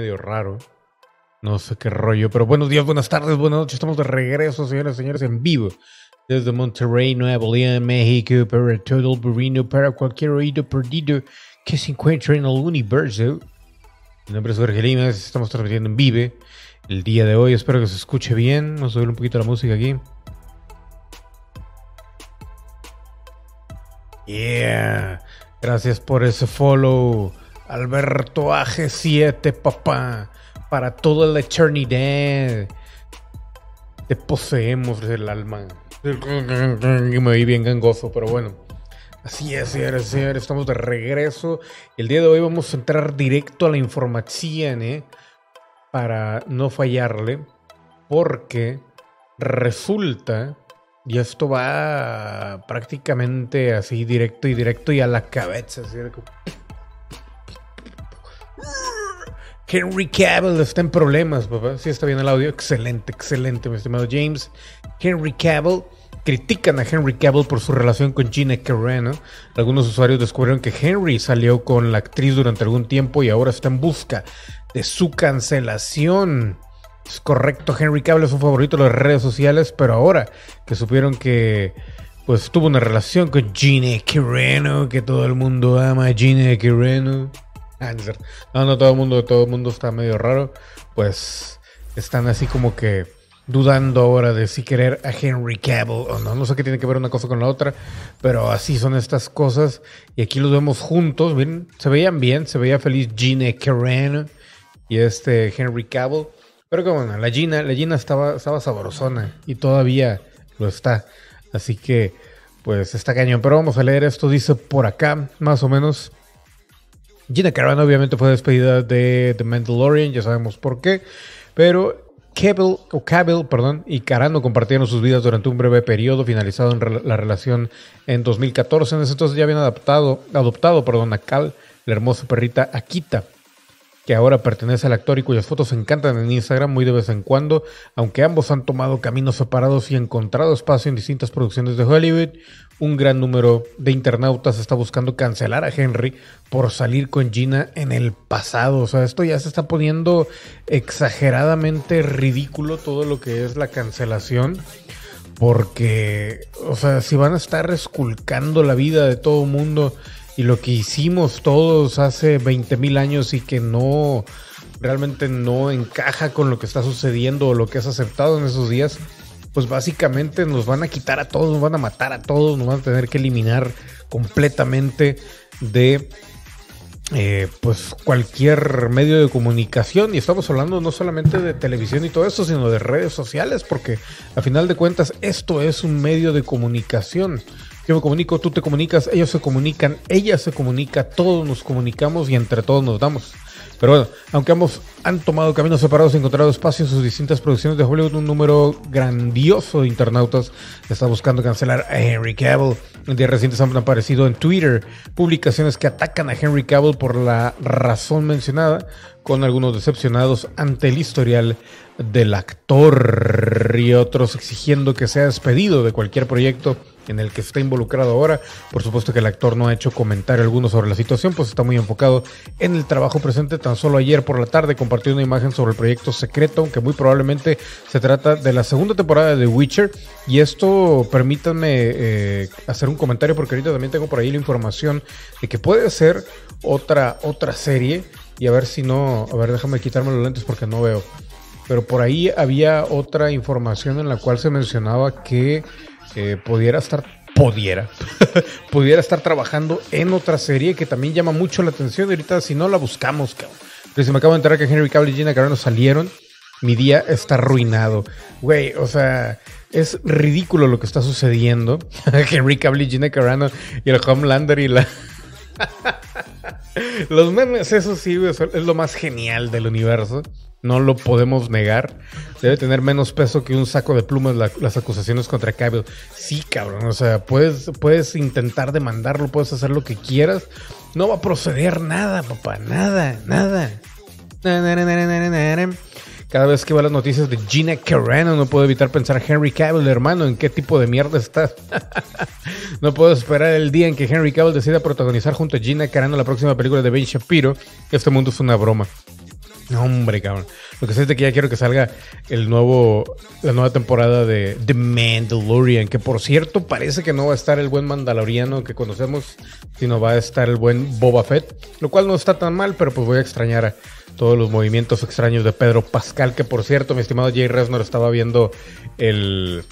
medio raro. No sé qué rollo, pero buenos días, buenas tardes, buenas noches. Estamos de regreso, señoras y señores, en vivo. Desde Monterrey, Nuevo León, México, para todo el burrino, para cualquier oído perdido que se encuentre en el universo. Mi nombre es Jorge Limas, estamos transmitiendo en Vive el día de hoy. Espero que se escuche bien. Vamos a subir un poquito la música aquí. Yeah. Gracias por ese follow. Alberto AG7, papá. Para toda la eternidad. Te poseemos el alma. Me oí bien gangoso, pero bueno. Así es, señores, señores. Estamos de regreso. El día de hoy vamos a entrar directo a la información, ¿eh? Para no fallarle. Porque resulta y esto va prácticamente así directo y directo y a la cabeza. Henry Cavill está en problemas, papá. Sí, está bien el audio. Excelente, excelente, mi estimado James. Henry Cavill. Critican a Henry Cavill por su relación con Gina Carano. Algunos usuarios descubrieron que Henry salió con la actriz durante algún tiempo y ahora está en busca de su cancelación. Es correcto, Henry Cavill es un favorito de las redes sociales, pero ahora que supieron que pues tuvo una relación con Gina Carano, que todo el mundo ama a Gina Carano. Ah, no, no, todo el mundo, todo el mundo está medio raro. Pues están así como que dudando ahora de si querer a Henry Cavill o no. No sé qué tiene que ver una cosa con la otra, pero así son estas cosas. Y aquí los vemos juntos. Miren, se veían bien, se veía feliz Gina Carano y este Henry Cavill. Pero que bueno, la Gina, la Gina estaba, estaba sabrosona y todavía lo está. Así que, pues está cañón. Pero vamos a leer esto. Dice por acá, más o menos. Gina Carano obviamente fue despedida de The Mandalorian, ya sabemos por qué. Pero Cavill, o perdón, y Carano compartieron sus vidas durante un breve periodo, finalizado en la relación en 2014. En ese entonces ya habían adaptado, adoptado perdón, a Cal, la hermosa perrita Akita que ahora pertenece al actor y cuyas fotos encantan en Instagram muy de vez en cuando, aunque ambos han tomado caminos separados y encontrado espacio en distintas producciones de Hollywood, un gran número de internautas está buscando cancelar a Henry por salir con Gina en el pasado. O sea, esto ya se está poniendo exageradamente ridículo todo lo que es la cancelación. Porque, o sea, si van a estar esculcando la vida de todo mundo y lo que hicimos todos hace 20 mil años y que no realmente no encaja con lo que está sucediendo o lo que has aceptado en esos días, pues básicamente nos van a quitar a todos, nos van a matar a todos, nos van a tener que eliminar completamente de eh, pues cualquier medio de comunicación y estamos hablando no solamente de televisión y todo eso, sino de redes sociales, porque a final de cuentas esto es un medio de comunicación. Yo me comunico, tú te comunicas, ellos se comunican, ella se comunica, todos nos comunicamos y entre todos nos damos. Pero bueno, aunque ambos han tomado caminos separados y encontrado espacio en sus distintas producciones de Hollywood, un número grandioso de internautas está buscando cancelar a Henry Cavill. En días recientes han aparecido en Twitter publicaciones que atacan a Henry Cavill por la razón mencionada, con algunos decepcionados ante el historial del actor y otros exigiendo que sea despedido de cualquier proyecto en el que está involucrado ahora. Por supuesto que el actor no ha hecho comentario alguno sobre la situación, pues está muy enfocado en el trabajo presente. Tan solo ayer por la tarde compartió una imagen sobre el proyecto secreto, aunque muy probablemente se trata de la segunda temporada de The Witcher. Y esto permítanme eh, hacer un comentario porque ahorita también tengo por ahí la información de que puede ser otra, otra serie. Y a ver si no, a ver, déjame quitarme los lentes porque no veo. Pero por ahí había otra información en la cual se mencionaba que eh, pudiera estar, pudiera, pudiera estar trabajando en otra serie que también llama mucho la atención. Ahorita, si no la buscamos, cabrón. Pero si me acabo de enterar que Henry Cavill y Gina Carano salieron, mi día está arruinado. Güey, o sea, es ridículo lo que está sucediendo. Henry Cavill y Gina Carano y el Homelander y la. Los memes, eso sí, es lo más genial del universo. No lo podemos negar. Debe tener menos peso que un saco de plumas las acusaciones contra Cavill. Sí, cabrón. O sea, puedes, puedes intentar demandarlo, puedes hacer lo que quieras. No va a proceder nada, papá. Nada, nada. Cada vez que veo las noticias de Gina Carano, no puedo evitar pensar Henry Cavill, hermano, ¿en qué tipo de mierda estás? no puedo esperar el día en que Henry Cavill decida protagonizar junto a Gina Carano la próxima película de Ben Shapiro. Este mundo es una broma. No, hombre, cabrón. Lo que sé es que ya quiero que salga el nuevo, la nueva temporada de The Mandalorian, que por cierto parece que no va a estar el buen Mandaloriano que conocemos, sino va a estar el buen Boba Fett, lo cual no está tan mal, pero pues voy a extrañar a todos los movimientos extraños de Pedro Pascal, que por cierto, mi estimado Jay Resnor estaba viendo el,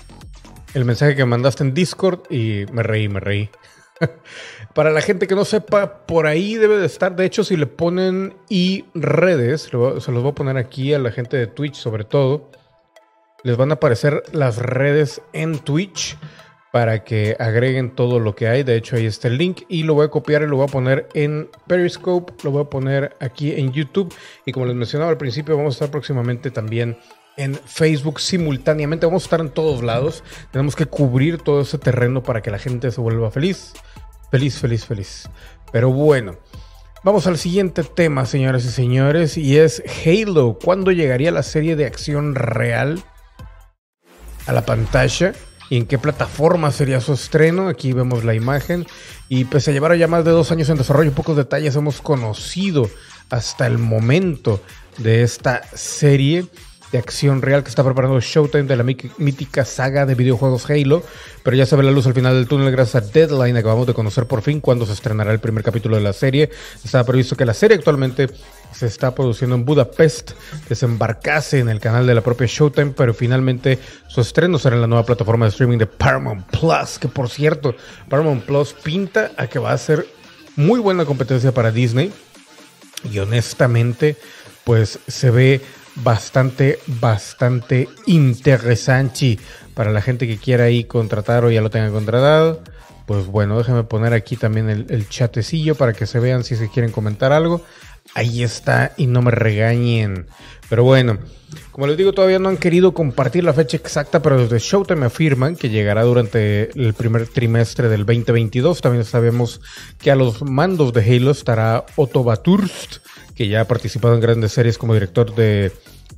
el mensaje que mandaste en Discord y me reí, me reí. Para la gente que no sepa, por ahí debe de estar. De hecho, si le ponen y redes, se los voy a poner aquí a la gente de Twitch sobre todo. Les van a aparecer las redes en Twitch para que agreguen todo lo que hay. De hecho, ahí está el link y lo voy a copiar y lo voy a poner en Periscope, lo voy a poner aquí en YouTube y como les mencionaba al principio, vamos a estar próximamente también en Facebook simultáneamente. Vamos a estar en todos lados. Tenemos que cubrir todo ese terreno para que la gente se vuelva feliz. Feliz, feliz, feliz. Pero bueno, vamos al siguiente tema, señoras y señores, y es Halo. ¿Cuándo llegaría la serie de acción real a la pantalla? ¿Y en qué plataforma sería su estreno? Aquí vemos la imagen. Y pese a llevar ya más de dos años en desarrollo, pocos detalles hemos conocido hasta el momento de esta serie de acción real que está preparando Showtime de la mítica saga de videojuegos Halo, pero ya se ve la luz al final del túnel gracias a Deadline, acabamos de conocer por fin cuándo se estrenará el primer capítulo de la serie. Estaba previsto que la serie actualmente se está produciendo en Budapest, desembarcase en el canal de la propia Showtime, pero finalmente su estreno será en la nueva plataforma de streaming de Paramount Plus, que por cierto, Paramount Plus pinta a que va a ser muy buena competencia para Disney y honestamente pues se ve bastante, bastante interesante para la gente que quiera ahí contratar o ya lo tenga contratado. Pues bueno, déjenme poner aquí también el, chatecillo para que se vean si se quieren comentar algo. Ahí está y no me regañen. Pero bueno, como les digo, todavía no han querido compartir la fecha exacta, pero desde Showtime afirman que llegará durante el primer trimestre del 2022. También sabemos que a los mandos de Halo estará Otto Baturst, que ya ha participado en grandes series como director de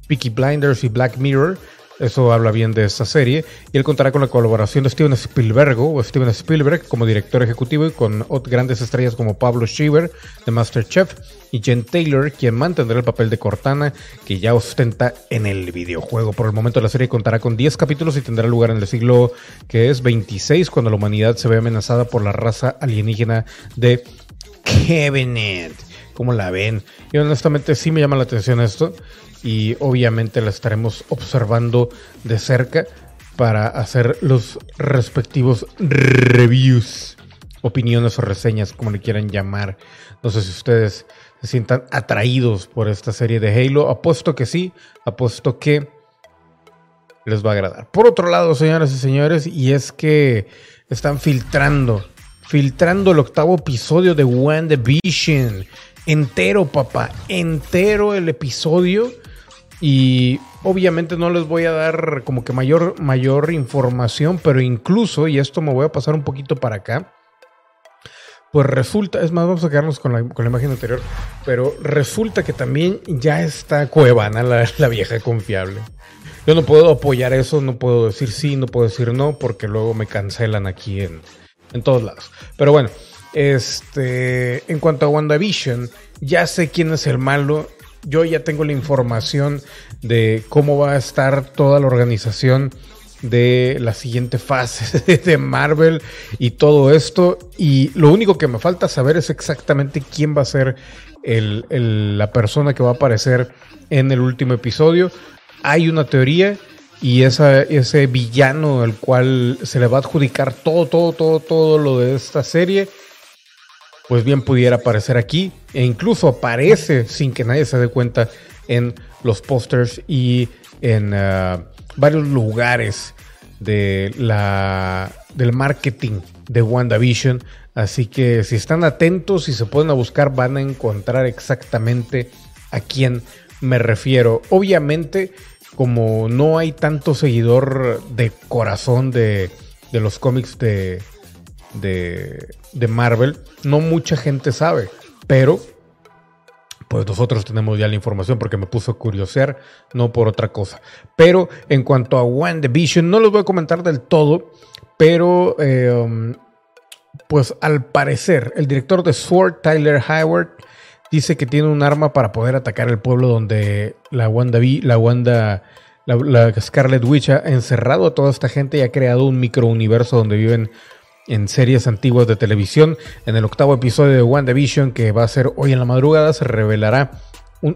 Peaky Blinders y Black Mirror. Eso habla bien de esta serie. Y él contará con la colaboración de Steven Spielberg o Steven Spielberg como director ejecutivo y con grandes estrellas como Pablo Schieber de Masterchef y Jen Taylor, quien mantendrá el papel de Cortana que ya ostenta en el videojuego. Por el momento la serie contará con 10 capítulos y tendrá lugar en el siglo que es 26 cuando la humanidad se ve amenazada por la raza alienígena de Covenant. ¿Cómo la ven? Y honestamente sí me llama la atención esto y obviamente la estaremos observando de cerca para hacer los respectivos reviews, opiniones o reseñas, como le quieran llamar. No sé si ustedes se sientan atraídos por esta serie de Halo. Apuesto que sí, apuesto que les va a agradar. Por otro lado, señoras y señores, y es que están filtrando, filtrando el octavo episodio de WandaVision. Entero, papá, entero el episodio y obviamente no les voy a dar como que mayor, mayor información, pero incluso, y esto me voy a pasar un poquito para acá, pues resulta, es más, vamos a quedarnos con la, con la imagen anterior, pero resulta que también ya está Cuevana, la, la vieja confiable. Yo no puedo apoyar eso, no puedo decir sí, no puedo decir no, porque luego me cancelan aquí en, en todos lados. Pero bueno, este, en cuanto a WandaVision, ya sé quién es el malo yo ya tengo la información de cómo va a estar toda la organización de la siguiente fase de Marvel y todo esto. Y lo único que me falta saber es exactamente quién va a ser la persona que va a aparecer en el último episodio. Hay una teoría y ese villano al cual se le va a adjudicar todo, todo, todo, todo lo de esta serie pues bien pudiera aparecer aquí e incluso aparece sin que nadie se dé cuenta en los pósters y en uh, varios lugares de la, del marketing de WandaVision. Así que si están atentos y se pueden a buscar van a encontrar exactamente a quién me refiero. Obviamente, como no hay tanto seguidor de corazón de, de los cómics de, de, de Marvel, no mucha gente sabe, pero pues nosotros tenemos ya la información porque me puso a curiosear, no por otra cosa. Pero en cuanto a WandaVision, no les voy a comentar del todo, pero um, pues al parecer el director de Sword, Tyler Howard, dice que tiene un arma para poder atacar el pueblo donde la Wanda, la Wanda, la, Scarlet Witch ha encerrado a toda esta gente y ha creado un microuniverso donde viven en series antiguas de televisión. En el octavo episodio de WandaVision, que va a ser hoy en la madrugada, se revelará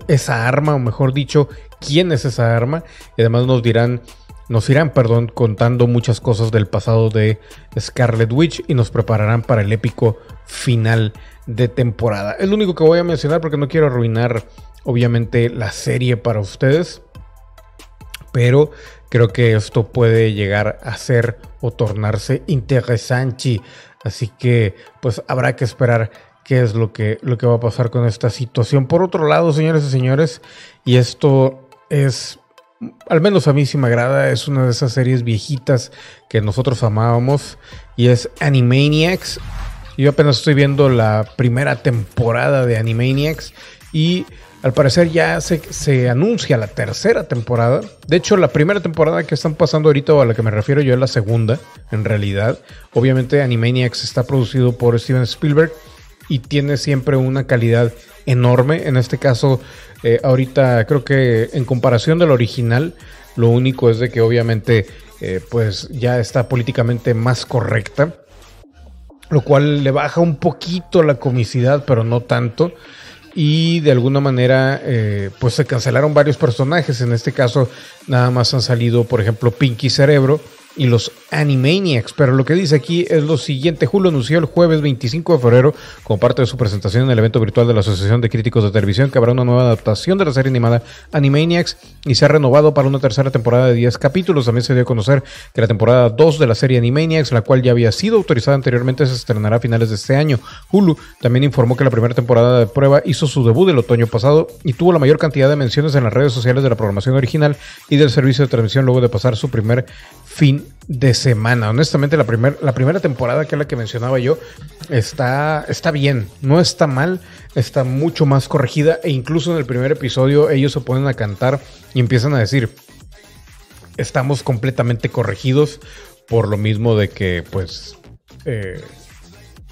esa arma, o mejor dicho, quién es esa arma. Y además nos dirán, nos irán, perdón, contando muchas cosas del pasado de Scarlet Witch y nos prepararán para el épico final de temporada. Es lo único que voy a mencionar porque no quiero arruinar, obviamente, la serie para ustedes. Pero creo que esto puede llegar a ser o tornarse interesante. Así que, pues habrá que esperar qué es lo que, lo que va a pasar con esta situación. Por otro lado, señores y señores, y esto es, al menos a mí sí me agrada, es una de esas series viejitas que nosotros amábamos, y es Animaniacs. Yo apenas estoy viendo la primera temporada de Animaniacs y al parecer ya se, anuncia la tercera temporada. De hecho, la primera temporada que están pasando ahorita, o a la que me refiero yo, es la segunda, en realidad. Obviamente, Animaniacs está producido por Steven Spielberg y tiene siempre una calidad enorme. En este caso, eh, ahorita creo que en comparación del original, lo único es de que obviamente eh, pues ya está políticamente más correcta, lo cual le baja un poquito la comicidad, pero no tanto. Y de alguna manera, eh, pues se cancelaron varios personajes. En este caso, nada más han salido, por ejemplo, Pinky Cerebro, y los Animaniacs. Pero lo que dice aquí es lo siguiente. Julio anunció el jueves 25 de febrero, como parte de su presentación en el evento virtual de la Asociación de Críticos de Televisión, que habrá una nueva adaptación de la serie animada Animaniacs y se ha renovado para una tercera temporada de 10 capítulos. También se dio a conocer que la temporada 2 de la serie Animaniacs, la cual ya había sido autorizada anteriormente, se estrenará a finales de este año. Hulu también informó que la primera temporada de prueba hizo su debut el otoño pasado y tuvo la mayor cantidad de menciones en las redes sociales de la programación original y del servicio de transmisión luego de pasar su primer fin de semana. Honestamente, la, la primera temporada, que es la que mencionaba yo, está, está bien, no está mal, está mucho más corregida e incluso en el primer episodio ellos se ponen a cantar y empiezan a decir, estamos completamente corregidos por lo mismo de que pues... Eh,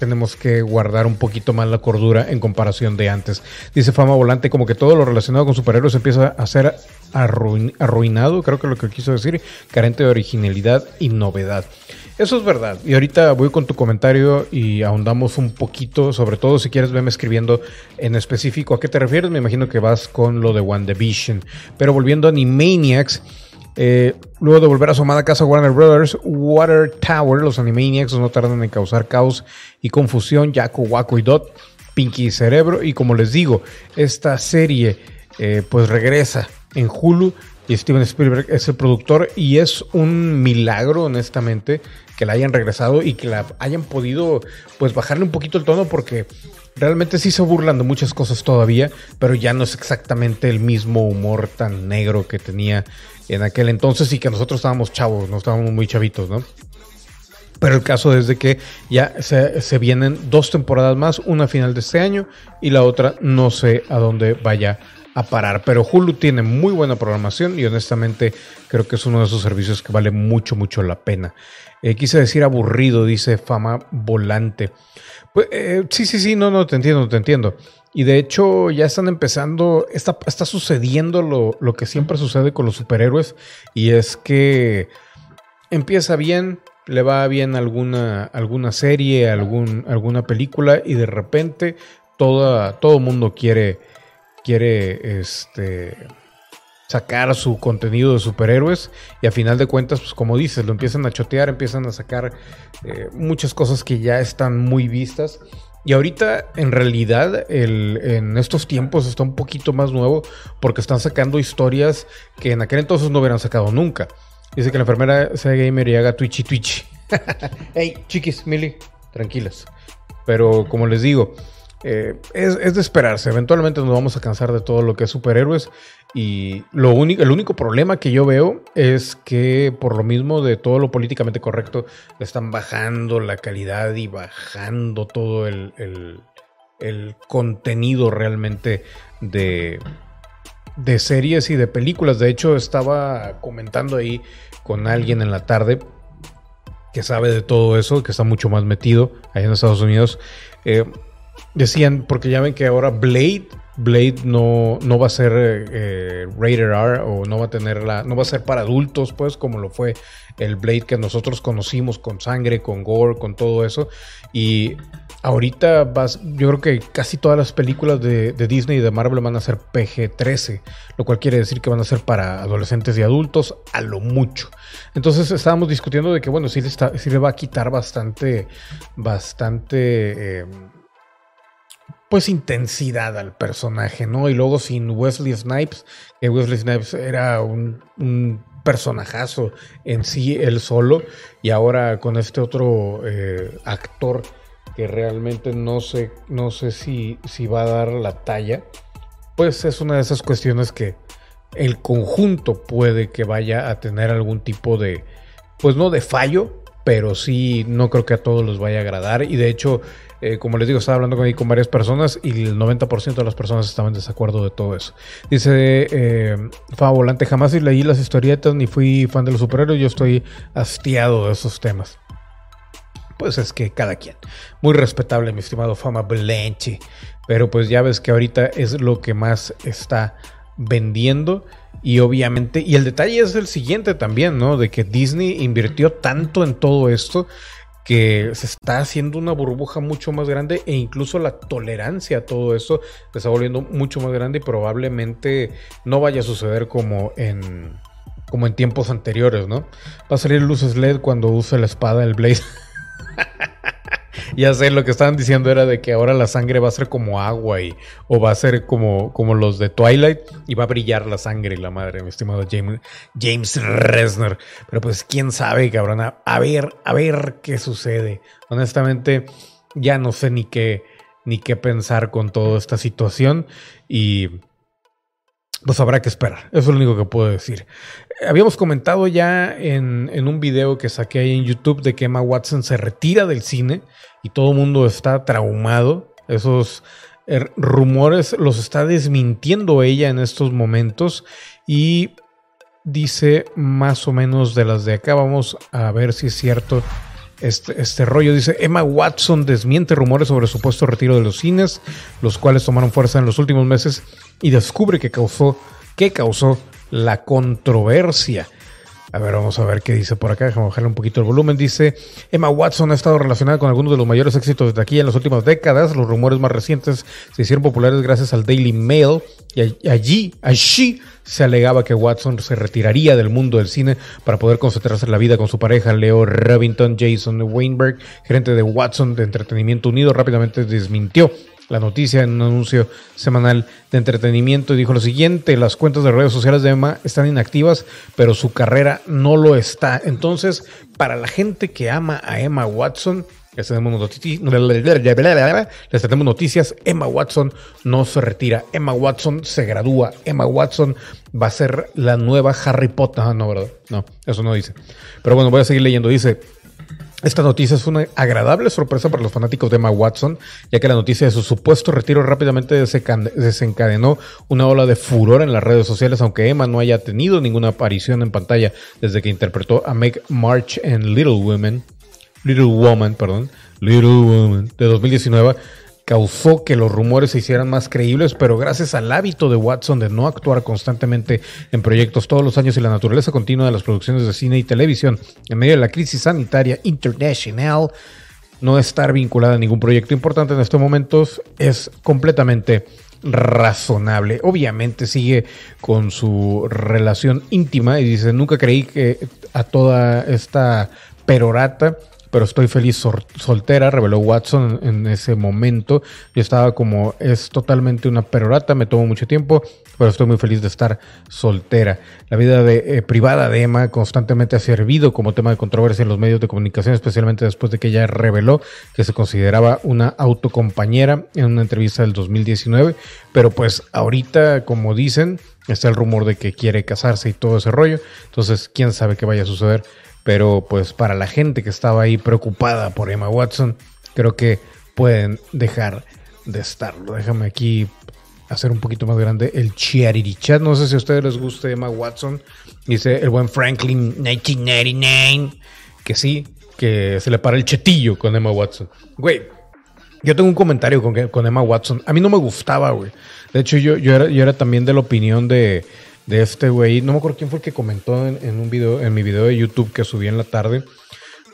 tenemos que guardar un poquito más la cordura en comparación de antes. Dice Fama Volante, como que todo lo relacionado con superhéroes empieza a ser arruinado, creo que lo que quiso decir, carente de originalidad y novedad. Eso es verdad. Y ahorita voy con tu comentario y ahondamos un poquito, sobre todo si quieres verme escribiendo en específico a qué te refieres. Me imagino que vas con lo de WandaVision. Pero volviendo a Animaniacs, eh, luego de volver a su amada casa Warner Brothers, Water Tower, los Animaniacs no tardan en causar caos y confusión. Jaco, Waco y Dot, Pinky y Cerebro. Y como les digo, esta serie eh, pues regresa en Hulu y Steven Spielberg es el productor y es un milagro honestamente que la hayan regresado y que la hayan podido pues bajarle un poquito el tono porque realmente sí se burlan de muchas cosas todavía, pero ya no es exactamente el mismo humor tan negro que tenía en aquel entonces y que nosotros estábamos chavos, no estábamos muy chavitos, ¿no? Pero el caso es de que ya se, vienen dos temporadas más, una final de este año y la otra no sé a dónde vaya a parar. Pero Hulu tiene muy buena programación y honestamente creo que es uno de esos servicios que vale mucho, mucho la pena. Eh, quise decir aburrido, dice Fama Volante. Pues, eh, sí, sí, sí, no, no, te entiendo, te entiendo. Y de hecho ya están empezando, está, está sucediendo lo, lo, que siempre sucede con los superhéroes y es que empieza bien, le va bien alguna, alguna serie, algún, alguna película y de repente toda, todo mundo quiere, quiere este, sacar su contenido de superhéroes y a final de cuentas, pues como dices, lo empiezan a chotear, empiezan a sacar eh, muchas cosas que ya están muy vistas y ahorita, en realidad, el, en estos tiempos está un poquito más nuevo porque están sacando historias que en aquel entonces no hubieran sacado nunca. Dice que la enfermera sea gamer y haga twitchy twitchy. hey, chiquis, Mili, tranquilas. Pero como les digo, eh, es, de esperarse. Eventualmente nos vamos a cansar de todo lo que es superhéroes. Y lo el único problema que yo veo es que por lo mismo de todo lo políticamente correcto, están bajando la calidad y bajando todo el, el, contenido realmente de, de series y de películas. De hecho, estaba comentando ahí con alguien en la tarde que sabe de todo eso, que está mucho más metido ahí en Estados Unidos. Eh, decían, porque ya ven que ahora Blade Blade no, no va a ser eh, rated R o no va a tener la, no va a ser para adultos, pues, como lo fue el Blade que nosotros conocimos con sangre, con gore, con todo eso. Y ahorita vas, yo creo que casi todas las películas de, Disney y de Marvel van a ser PG-13, lo cual quiere decir que van a ser para adolescentes y adultos a lo mucho. Entonces estábamos discutiendo de que, bueno, sí le, está, sí le va a quitar bastante, bastante. Eh, pues intensidad al personaje, ¿no? Y luego sin Wesley Snipes, que Wesley Snipes era un, personajazo en sí, él solo, y ahora con este otro eh, actor que realmente no sé, no sé si, si va a dar la talla, pues es una de esas cuestiones que el conjunto puede que vaya a tener algún tipo de, pues no de fallo, pero sí no creo que a todos les vaya a agradar, y de hecho eh, como les digo, estaba hablando con, con varias personas y el 90% de las personas estaban en desacuerdo de todo eso. Dice eh, Volante, jamás leí las historietas ni fui fan de los superhéroes, yo estoy hastiado de esos temas. Pues es que cada quien. Muy respetable, mi estimado Fama Blanche. Pero pues ya ves que ahorita es lo que más está vendiendo. Y obviamente, y el detalle es el siguiente también, ¿no? De que Disney invirtió tanto en todo esto que se está haciendo una burbuja mucho más grande e incluso la tolerancia a todo esto se está volviendo mucho más grande y probablemente no vaya a suceder como en como en tiempos anteriores, ¿no? Va a salir luces LED cuando use la espada el Blaze. ya sé, lo que estaban diciendo era de que ahora la sangre va a ser como agua y, o va a ser como, como los de Twilight y va a brillar la sangre la madre, mi estimado James, James Resner. Pero pues quién sabe, cabrón. A, ver, a ver qué sucede. Honestamente, ya no sé ni qué, ni qué pensar con toda esta situación y pues habrá que esperar. Eso es lo único que puedo decir. Habíamos comentado ya en, en, un video que saqué ahí en YouTube de que Emma Watson se retira del cine y todo el mundo está traumado. Esos er, rumores los está desmintiendo ella en estos momentos y dice más o menos de las de acá. Vamos a ver si es cierto este, este, rollo. Dice, Emma Watson desmiente rumores sobre supuesto retiro de los cines, los cuales tomaron fuerza en los últimos meses y descubre que causó, que causó la controversia. A ver, vamos a ver qué dice por acá. Déjame bajarle un poquito el volumen. Dice, Emma Watson ha estado relacionada con algunos de los mayores éxitos de aquí en las últimas décadas. Los rumores más recientes se hicieron populares gracias al Daily Mail. Y allí, allí se alegaba que Watson se retiraría del mundo del cine para poder concentrarse en la vida con su pareja Leo Robinson. Jason Weinberg, gerente de Watson de Entretenimiento Unido, rápidamente desmintió la noticia en un anuncio semanal de entretenimiento dijo lo siguiente, las cuentas de redes sociales de Emma están inactivas, pero su carrera no lo está. Entonces, para la gente que ama a Emma Watson, les tenemos, noticias, Emma Watson no se retira, Emma Watson se gradúa, Emma Watson va a ser la nueva Harry Potter. Ah, no, ¿verdad? No, eso no dice. Pero bueno, voy a seguir leyendo. Dice, esta noticia es una agradable sorpresa para los fanáticos de Emma Watson, ya que la noticia de su supuesto retiro rápidamente desencadenó una ola de furor en las redes sociales, aunque Emma no haya tenido ninguna aparición en pantalla desde que interpretó a Meg March en Little Women, Little Woman, perdón, Little Woman de 2019 causó que los rumores se hicieran más creíbles, pero gracias al hábito de Watson de no actuar constantemente en proyectos todos los años y la naturaleza continua de las producciones de cine y televisión en medio de la crisis sanitaria internacional, no estar vinculada a ningún proyecto importante en estos momentos es completamente razonable. Obviamente sigue con su relación íntima y dice, nunca creí que a toda esta perorata pero estoy feliz soltera, reveló Watson en, ese momento. Yo estaba como, es totalmente una perorata, me tomó mucho tiempo, pero estoy muy feliz de estar soltera. La vida de, eh, privada de Emma constantemente ha servido como tema de controversia en los medios de comunicación, especialmente después de que ella reveló que se consideraba una autocompañera en una entrevista del 2019, pero pues ahorita, como dicen, está el rumor de que quiere casarse y todo ese rollo, entonces quién sabe qué vaya a suceder pero pues para la gente que estaba ahí preocupada por Emma Watson, creo que pueden dejar de estarlo. Déjame aquí hacer un poquito más grande el charity chat. No sé si a ustedes les guste Emma Watson. Dice el buen Franklin 1999 que sí, que se le para el chetillo con Emma Watson. Güey, Yo tengo un comentario con, con Emma Watson. A mí no me gustaba, güey. De hecho, yo, yo, era, yo era también de la opinión de, de este güey. No me acuerdo quién fue el que comentó en, un video, en mi video de YouTube que subí en la tarde.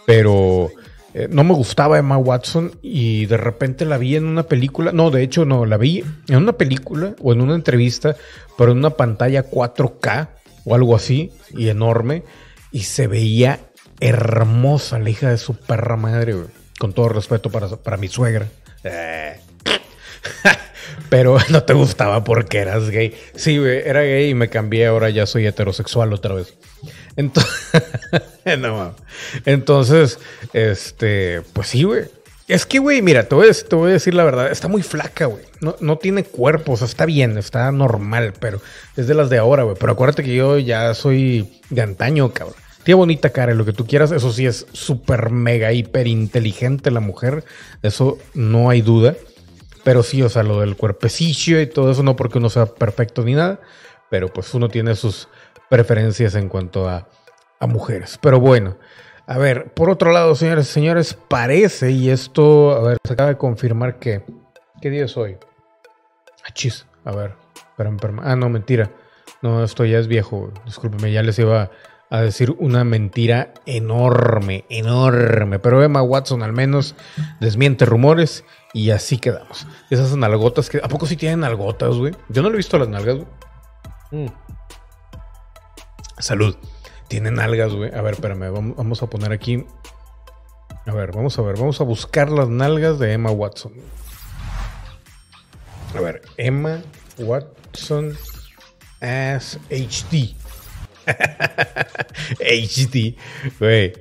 Pero eh, no me gustaba Emma Watson y de repente la vi en una película. No, de hecho, no, la vi en una película o en una entrevista, pero en una pantalla 4K o algo así y enorme. Y se veía hermosa la hija de su perra madre, güey. Con todo respeto para, para mi suegra. Eh. Pero no te gustaba porque eras gay. Sí, güey, era gay y me cambié, ahora ya soy heterosexual otra vez. Entonces, no, Entonces, este, pues sí, güey. Es que, güey, mira, te voy, a, decir la verdad, está muy flaca, güey. No, no, tiene cuerpo, o sea, está bien, está normal, pero es de las de ahora, güey. Pero acuérdate que yo ya soy de antaño, cabrón. Tiene bonita cara, lo que tú quieras. Eso sí es súper mega hiper inteligente la mujer. Eso no hay duda. Pero sí, o sea, lo del cuerpecillo y todo eso, no porque uno sea perfecto ni nada. Pero pues uno tiene sus preferencias en cuanto a, mujeres. Pero bueno. A ver, por otro lado, señores y señores, parece, y esto, a ver, se acaba de confirmar que. ¿Qué día es hoy? Achis, ah, a ver, espérame. Ah, no, mentira. No, esto ya es viejo. Discúlpeme, ya les iba a decir una mentira enorme, enorme. Pero Emma Watson al menos desmiente rumores y así quedamos. Esas nalgotas que... ¿A poco sí tienen nalgotas, güey? Yo no le he visto las nalgas, güey. Mm. Salud. Tienen nalgas, güey. A ver, espérame. Vamos a poner aquí... A ver, vamos a ver. Vamos a buscar las nalgas de Emma Watson. A ver, Emma Watson as HD. HD, güey.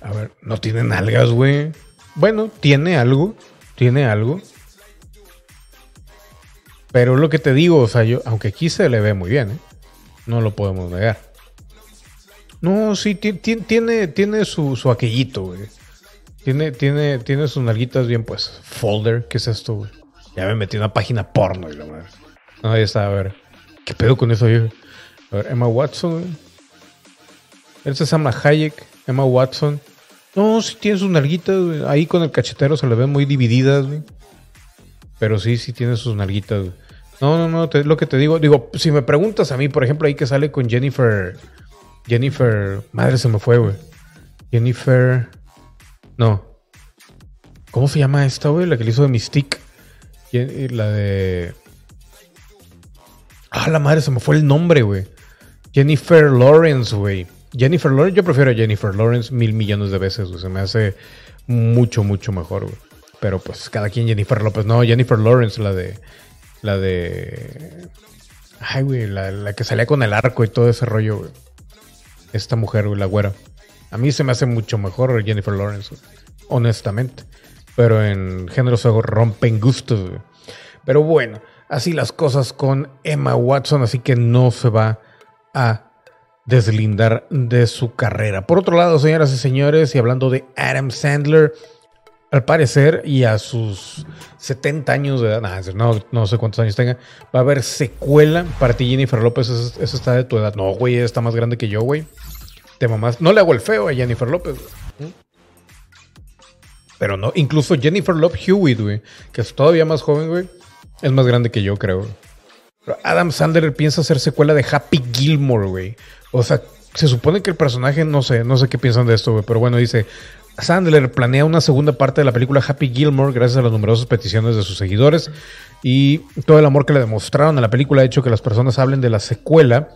A ver, no tiene nalgas, güey. Bueno, tiene algo. Tiene algo. Pero lo que te digo, o sea, yo, aunque aquí se le ve muy bien, ¿eh? no lo podemos negar. No, sí, tiene, tiene su, su aquellito, güey. Tiene, tiene, tiene sus nalguitas bien, pues. Folder, ¿qué es esto, güey? Ya me metí en una página porno y la madre. ahí está, a ver. ¿Qué pedo con eso, viejo? A ver, Emma Watson. Esta es Emma Hayek, Emma Watson. No, sí tiene sus nalguitas, güey. Ahí con el cachetero se le ven muy divididas, güey. Pero sí, sí tiene sus nalguitas, güey. No, no, no, es lo que te digo. Digo, si me preguntas a mí, por ejemplo, ahí que sale con Jennifer. Jennifer. Madre, se me fue, güey. Jennifer. No. ¿Cómo se llama esta, güey? La que le hizo de Mystique. La de. Ah, la madre, se me fue el nombre, güey. Jennifer Lawrence, güey. Jennifer Lawrence, yo prefiero a Jennifer Lawrence mil millones de veces, güey. Se me hace mucho, mucho mejor, güey. Pero pues cada quien Jennifer López. No, Jennifer Lawrence, la de. La de. Ay, güey, la, que salía con el arco y todo ese rollo, güey. Esta mujer, güey, la güera. A mí se me hace mucho mejor Jennifer Lawrence, honestamente. Pero en género se rompen gustos, güey. Pero bueno, así las cosas con Emma Watson, así que no se va a deslindar de su carrera. Por otro lado, señoras y señores, y hablando de Adam Sandler, al parecer, y a sus 70 años de edad, no, sé cuántos años tenga, va a haber secuela para ti, Jennifer López. Eso, está de tu edad. No, güey, está más grande que yo, güey. Te mamás. No le hago el feo a Jennifer López, Pero no, incluso Jennifer Love Hewitt, güey, que es todavía más joven, güey, es más grande que yo, creo. Adam Sandler piensa hacer secuela de Happy Gilmore, güey. O sea, se supone que el personaje, no sé, no sé qué piensan de esto, güey, pero bueno, dice, Sandler planea una segunda parte de la película Happy Gilmore gracias a las numerosas peticiones de sus seguidores y todo el amor que le demostraron a la película ha hecho que las personas hablen de la secuela.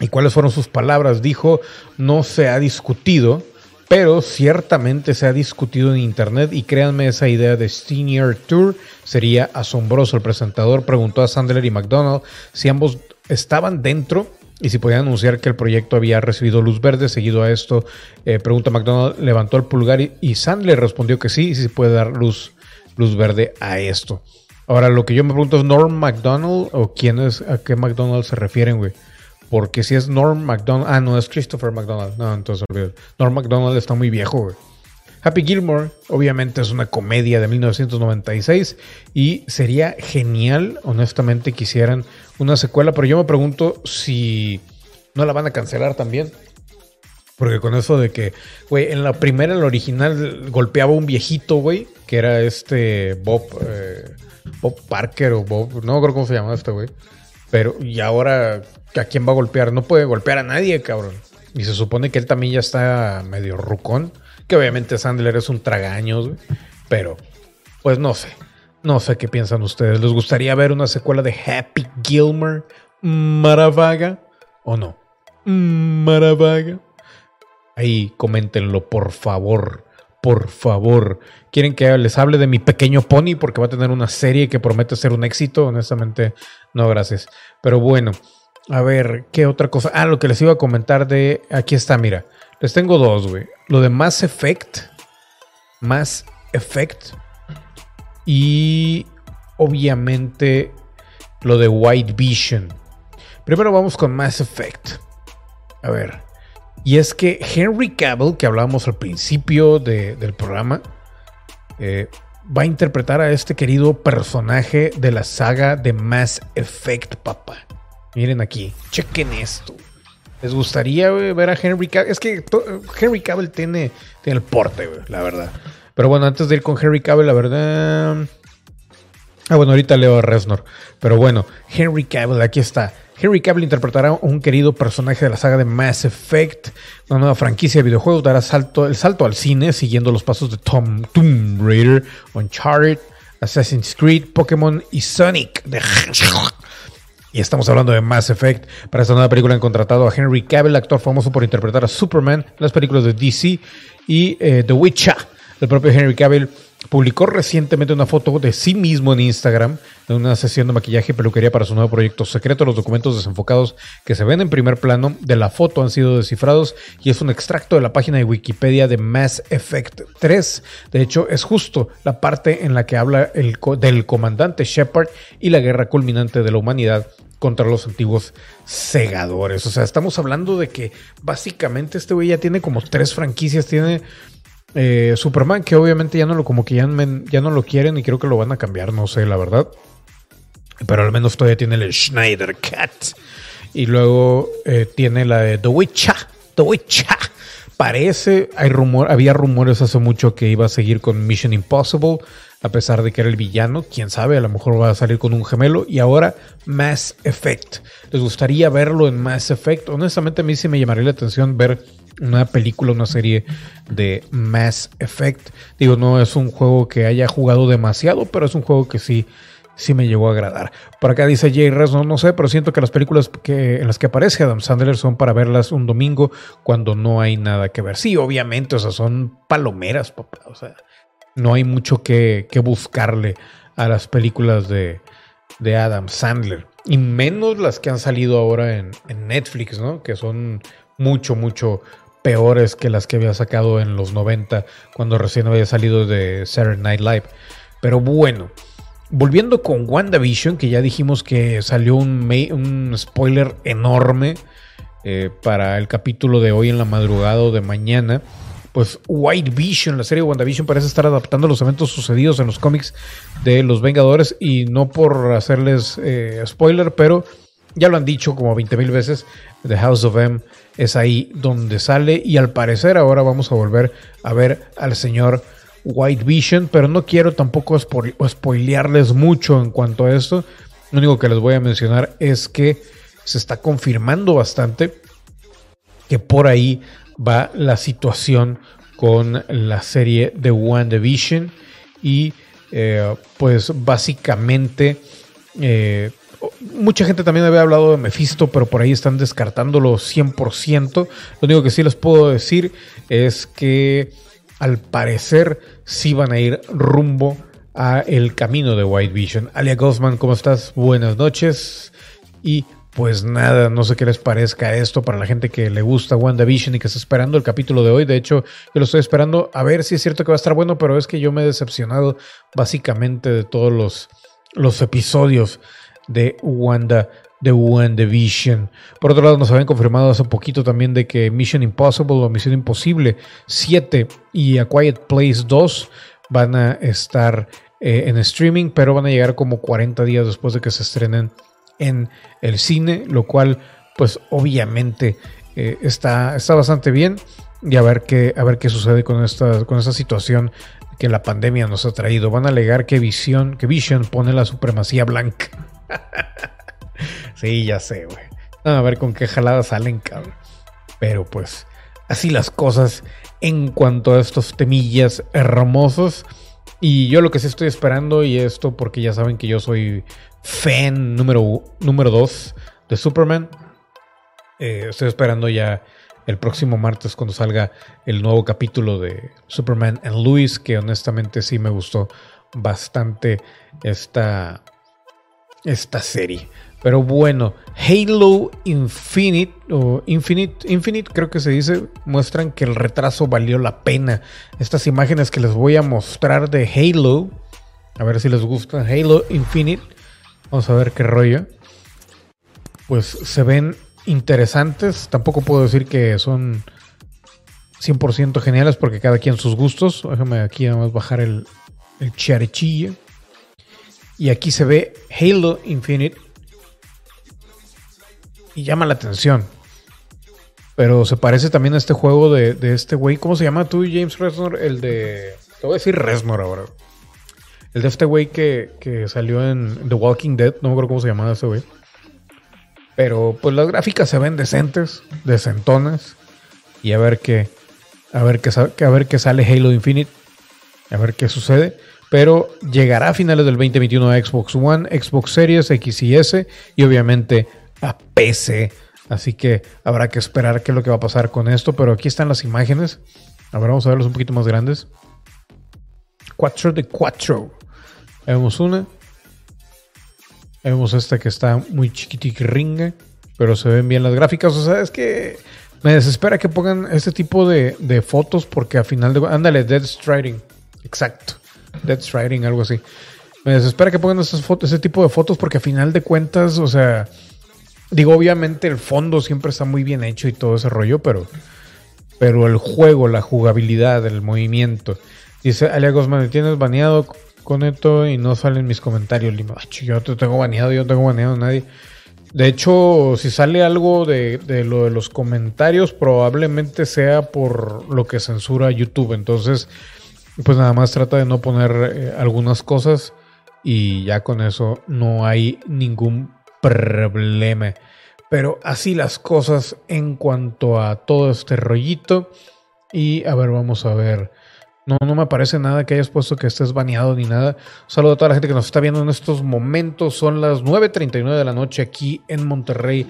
¿Y cuáles fueron sus palabras? Dijo, no se ha discutido, pero ciertamente se ha discutido en internet y créanme, esa idea de Senior Tour sería asombroso. El presentador preguntó a Sandler y McDonald si ambos estaban dentro y si podían anunciar que el proyecto había recibido luz verde. Seguido a esto, eh, pregunta McDonald, levantó el pulgar y, Sandler respondió que sí, y si se puede dar luz, luz verde a esto. Ahora, lo que yo me pregunto es, ¿Norm McDonald o quién es, a qué McDonald se refieren, güey? Porque si es Norm McDonald, ah, no, es Christopher McDonald. No, entonces olvido. Norm McDonald está muy viejo, güey. Happy Gilmore, obviamente, es una comedia de 1996 y sería genial, honestamente, que hicieran una secuela, pero yo me pregunto si no la van a cancelar también. Porque con eso de que, güey, en la primera, en la original, golpeaba un viejito, güey, que era este Bob, eh, Bob Parker o Bob, no creo cómo se llama este güey. Pero, y ahora, ¿a quién va a golpear? No puede golpear a nadie, cabrón. Y se supone que él también ya está medio rucón. Que obviamente Sandler es un tragaños. Pero, pues no sé. No sé qué piensan ustedes. ¿Les gustaría ver una secuela de Happy Gilmore? Maravaga o no? Maravaga. Ahí coméntenlo, por favor. Por favor. ¿Quieren que les hable de mi pequeño pony? Porque va a tener una serie que promete ser un éxito. Honestamente, no, gracias. Pero bueno, a ver, ¿qué otra cosa? Ah, lo que les iba a comentar de. Aquí está, mira. Les tengo dos, güey. Lo de Mass Effect. Mass Effect. Y obviamente lo de White Vision. Primero vamos con Mass Effect. A ver. Y es que Henry Cavill, que hablábamos al principio del programa, eh, va a interpretar a este querido personaje de la saga de Mass Effect, papá. Miren aquí, chequen esto. ¿Les gustaría ver a Henry Cavill? Es que Henry Cavill tiene, tiene el porte, la verdad. Pero bueno, antes de ir con Henry Cavill, la verdad... Ah, bueno, ahorita leo a Resnor. Pero bueno, Henry Cavill, aquí está. Henry Cavill interpretará un querido personaje de la saga de Mass Effect, una nueva franquicia de videojuegos, dará salto, el salto al cine siguiendo los pasos de Tom Tomb Raider, Uncharted, Assassin's Creed, Pokémon y Sonic. Y estamos hablando de Mass Effect. Para esta nueva película han contratado a Henry Cavill, actor famoso por interpretar a Superman en las películas de DC y eh, The Witcher. El propio Henry Cavill publicó recientemente una foto de sí mismo en Instagram de una sesión de maquillaje y peluquería para su nuevo proyecto secreto. Los documentos desenfocados que se ven en primer plano de la foto han sido descifrados y es un extracto de la página de Wikipedia de Mass Effect 3. De hecho, es justo la parte en la que habla el, del comandante Shepard y la guerra culminante de la humanidad contra los antiguos segadores. O sea, estamos hablando de que básicamente este güey ya tiene como tres franquicias, tiene eh, Superman, que obviamente ya no lo, como que ya, no lo quieren y creo que lo van a cambiar, no sé, la verdad. Pero al menos todavía tiene el Schneider Cat. Y luego eh, tiene la de The Witcher. The. Parece, hay rumor, había rumores hace mucho que iba a seguir con Mission Impossible, a pesar de que era el villano. Quién sabe, a lo mejor va a salir con un gemelo. Y ahora Mass Effect. ¿Les gustaría verlo en Mass Effect? Honestamente, a mí sí me llamaría la atención ver una película, una serie de Mass Effect. Digo, no es un juego que haya jugado demasiado, pero es un juego que sí, sí me llegó a agradar. Por acá dice Jay Res, no, no sé, pero siento que las películas que, en las que aparece Adam Sandler son para verlas un domingo cuando no hay nada que ver. Sí, obviamente, o sea, son palomeras, papá. O sea, no hay mucho que, buscarle a las películas de, de Adam Sandler. Y menos las que han salido ahora en Netflix, ¿no? Que son mucho, mucho peores que las que había sacado en los 90 cuando recién había salido de Saturday Night Live. Pero bueno, volviendo con WandaVision, que ya dijimos que salió un, spoiler enorme eh, para el capítulo de hoy en la madrugada o de mañana. Pues White Vision, la serie de WandaVision, parece estar adaptando los eventos sucedidos en los cómics de los Vengadores. Y no por hacerles eh, spoiler, pero ya lo han dicho como 20 mil veces. The House of M es ahí donde sale y al parecer ahora vamos a volver a ver al señor White Vision, pero no quiero tampoco spoilearles mucho en cuanto a esto. Lo único que les voy a mencionar es que se está confirmando bastante que por ahí va la situación con la serie de WandaVision y eh, pues básicamente eh, Mucha gente también había hablado de Mephisto, pero por ahí están descartándolo 100%. Lo único que sí les puedo decir es que al parecer sí van a ir rumbo a el camino de White Vision. Alia Gosman, ¿cómo estás? Buenas noches. Y pues nada, no sé qué les parezca esto para la gente que le gusta WandaVision y que está esperando el capítulo de hoy. De hecho, yo lo estoy esperando a ver si es cierto que va a estar bueno, pero es que yo me he decepcionado básicamente de todos los, los episodios de Wanda de WandaVision. Por otro lado, nos habían confirmado hace poquito también de que Mission Impossible o Misión Imposible 7 y A Quiet Place 2 van a estar eh, en streaming, pero van a llegar como 40 días después de que se estrenen en el cine, lo cual pues obviamente eh, está, está bastante bien y a ver qué, a ver qué sucede con esta, con esta situación que la pandemia nos ha traído. Van a alegar que Vision, que Vision pone la supremacía blanca. sí, ya sé, güey. A ver con qué jaladas salen, cabrón. Pero pues, así las cosas en cuanto a estos temillas hermosos. Y yo lo que sí estoy esperando, y esto porque ya saben que yo soy fan número, número dos de Superman. Eh, estoy esperando ya el próximo martes cuando salga el nuevo capítulo de Superman and Louis, que honestamente sí me gustó bastante esta, esta serie. Pero bueno, Halo Infinite o Infinite, Infinite creo que se dice, muestran que el retraso valió la pena. Estas imágenes que les voy a mostrar de Halo, a ver si les gusta Halo Infinite. Vamos a ver qué rollo. Pues se ven interesantes. Tampoco puedo decir que son 100% geniales porque cada quien sus gustos. Déjame aquí nada más bajar el, el. Y aquí se ve Halo Infinite. Y llama la atención. Pero se parece también a este juego de, este güey. ¿Cómo se llama tú, James Reznor? El de. Te voy a decir Reznor ahora. El de este güey que, que salió en The Walking Dead. No me acuerdo cómo se llamaba ese güey. Pero pues las gráficas se ven decentes, decentonas. Y a ver qué. A ver qué, a ver qué sale Halo Infinite. A ver qué sucede. Pero llegará a finales del 2021 a Xbox One, Xbox Series, X y S. Y obviamente a PC. Así que habrá que esperar qué es lo que va a pasar con esto. Pero aquí están las imágenes. A ver, vamos a verlos un poquito más grandes. 4 de 4. Vemos una. Vemos esta que está muy ringa, pero se ven bien las gráficas. O sea, es que me desespera que pongan este tipo de, de fotos porque al final de... Ándale, Dead Striding. Exacto. Dead Striding, algo así. Me desespera que pongan ese tipo de fotos porque a final de cuentas, o sea, digo, obviamente el fondo siempre está muy bien hecho y todo ese rollo, pero, pero el juego, la jugabilidad, el movimiento. Dice Alia Gosman, ¿tienes baneado con esto y no salen mis comentarios. yo te tengo baneado, yo no tengo baneado a nadie. De hecho, si sale algo de, lo de los comentarios, probablemente sea por lo que censura YouTube. Entonces, pues nada más trata de no poner eh, algunas cosas y ya con eso no hay ningún problema. Pero así las cosas en cuanto a todo este rollito. Y a ver, vamos a ver. No, no me parece nada que hayas puesto que estés baneado ni nada. Saludo a toda la gente que nos está viendo en estos momentos. Son las 9.39 de la noche aquí en Monterrey.